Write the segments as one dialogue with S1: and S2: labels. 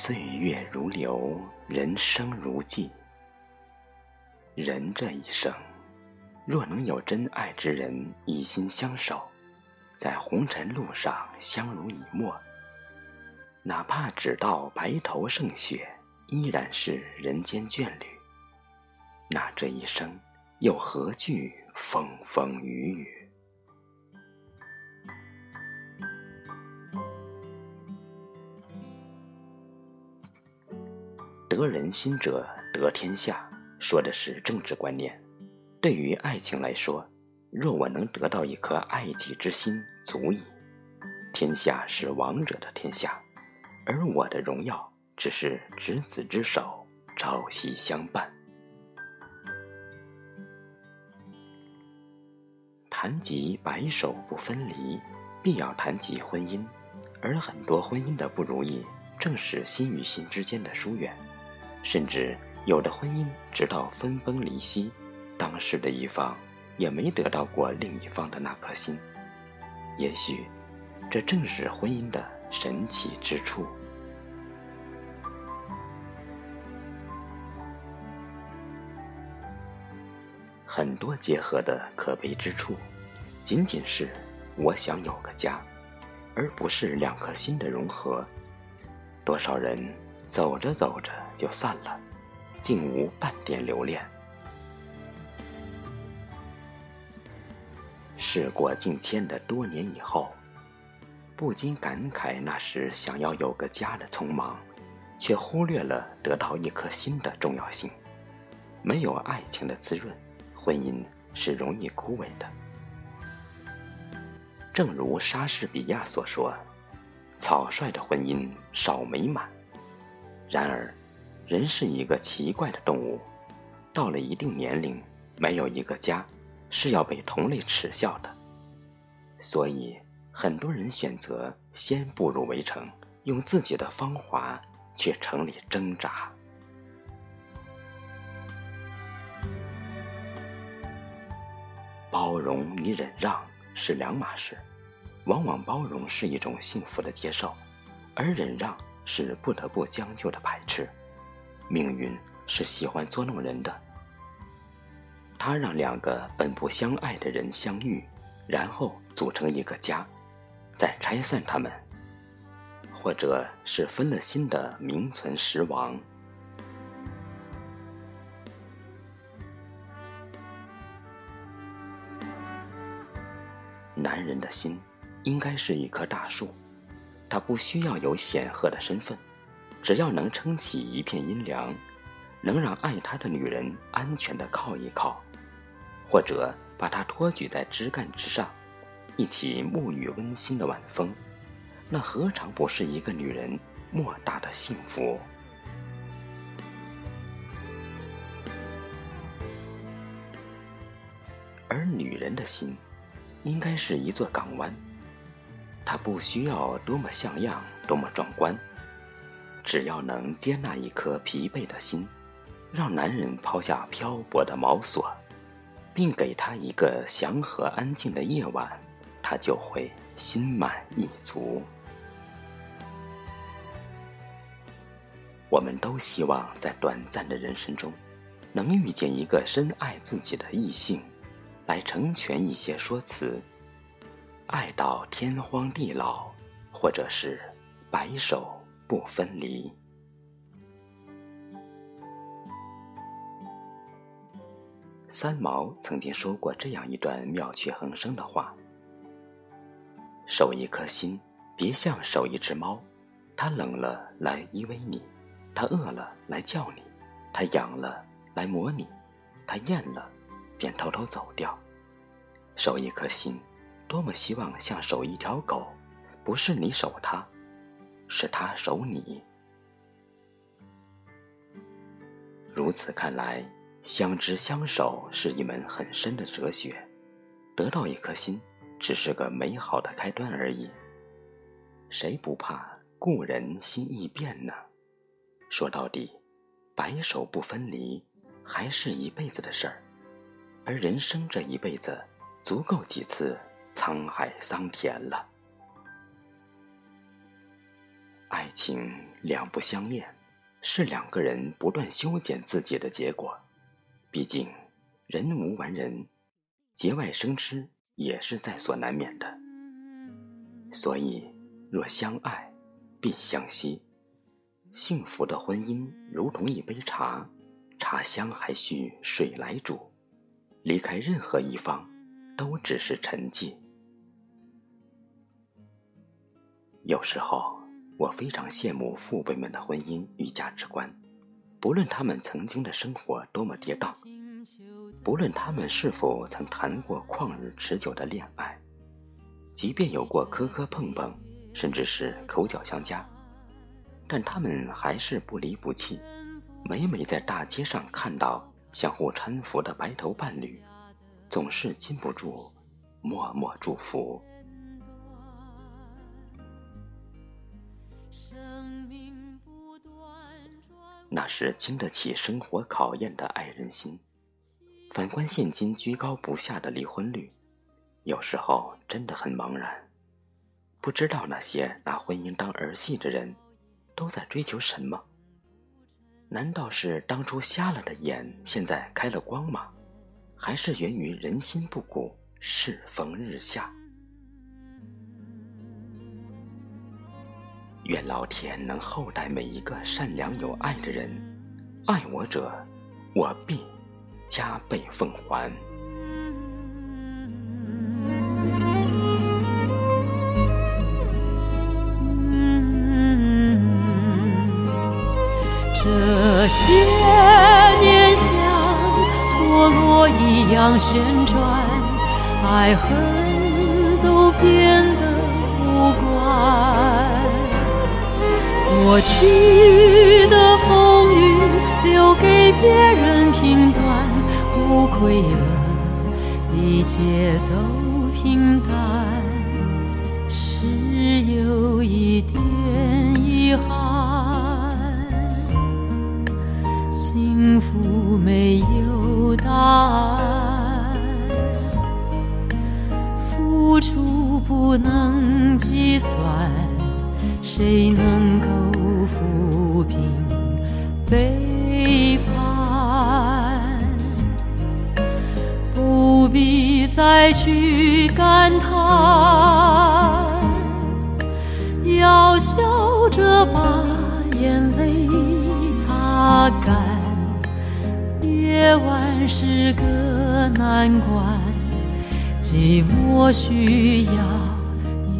S1: 岁月如流，人生如寄。人这一生，若能有真爱之人以心相守，在红尘路上相濡以沫，哪怕只到白头胜雪，依然是人间眷侣。那这一生又何惧风风雨雨？得人心者得天下，说的是政治观念。对于爱情来说，若我能得到一颗爱己之心，足矣。天下是王者的天下，而我的荣耀只是执子之手，朝夕相伴。谈及白首不分离，必要谈及婚姻，而很多婚姻的不如意，正是心与心之间的疏远。甚至有的婚姻直到分崩离析，当时的一方也没得到过另一方的那颗心。也许，这正是婚姻的神奇之处。很多结合的可悲之处，仅仅是我想有个家，而不是两颗心的融合。多少人走着走着。就散了，竟无半点留恋。事过境迁的多年以后，不禁感慨那时想要有个家的匆忙，却忽略了得到一颗心的重要性。没有爱情的滋润，婚姻是容易枯萎的。正如莎士比亚所说：“草率的婚姻少美满。”然而。人是一个奇怪的动物，到了一定年龄，没有一个家，是要被同类耻笑的。所以，很多人选择先步入围城，用自己的芳华去城里挣扎。包容与忍让是两码事，往往包容是一种幸福的接受，而忍让是不得不将就的排斥。命运是喜欢捉弄人的，他让两个本不相爱的人相遇，然后组成一个家，再拆散他们，或者是分了心的名存实亡。男人的心应该是一棵大树，他不需要有显赫的身份。只要能撑起一片阴凉，能让爱他的女人安全的靠一靠，或者把她托举在枝干之上，一起沐浴温馨的晚风，那何尝不是一个女人莫大的幸福？而女人的心，应该是一座港湾，他不需要多么像样，多么壮观。只要能接纳一颗疲惫的心，让男人抛下漂泊的锚索，并给他一个祥和安静的夜晚，他就会心满意足。我们都希望在短暂的人生中，能遇见一个深爱自己的异性，来成全一些说辞，爱到天荒地老，或者是白首。不分离。三毛曾经说过这样一段妙趣横生的话：“守一颗心，别像守一只猫，它冷了来依偎你，它饿了来叫你，它痒了来磨你，它厌了便偷偷走掉。守一颗心，多么希望像守一条狗，不是你守它。”是他守你。如此看来，相知相守是一门很深的哲学。得到一颗心，只是个美好的开端而已。谁不怕故人心易变呢？说到底，白首不分离，还是一辈子的事儿。而人生这一辈子，足够几次沧海桑田了。爱情两不相恋，是两个人不断修剪自己的结果。毕竟，人无完人，节外生枝也是在所难免的。所以，若相爱，必相惜。幸福的婚姻如同一杯茶，茶香还需水来煮。离开任何一方，都只是沉寂。有时候，我非常羡慕父辈们的婚姻与价值观。不论他们曾经的生活多么跌宕，不论他们是否曾谈过旷日持久的恋爱，即便有过磕磕碰碰，甚至是口角相加，但他们还是不离不弃。每每在大街上看到相互搀扶的白头伴侣，总是禁不住默默祝福。那是经得起生活考验的爱人心。反观现今居高不下的离婚率，有时候真的很茫然，不知道那些拿婚姻当儿戏的人，都在追求什么？难道是当初瞎了的眼，现在开了光吗？还是源于人心不古，世风日下？愿老天能厚待每一个善良有爱的人，爱我者，我必加倍奉还。
S2: 这些年像陀螺一样旋转，爱恨都变得过去的风雨留给别人评断，无愧了，一切都平淡，是有一点遗憾。幸福没有答案，付出不能计算。谁能够抚平背叛？不必再去感叹，要笑着把眼泪擦干。夜晚是个难关，寂寞需要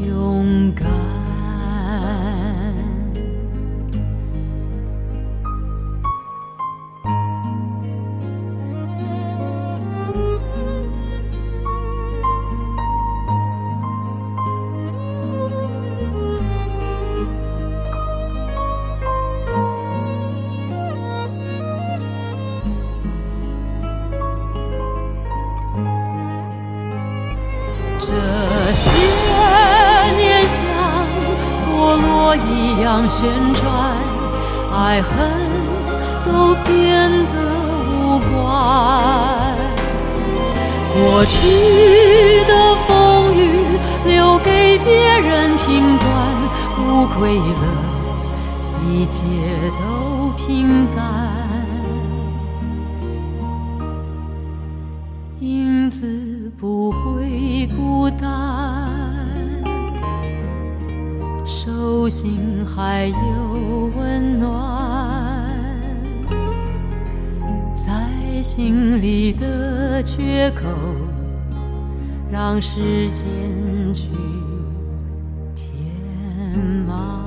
S2: 勇敢。一样旋转，爱恨都变得无关。过去的风雨留给别人评断，无愧了，一切都平淡。影子不会孤单，手心还有温暖，在心里的缺口，让时间去填满。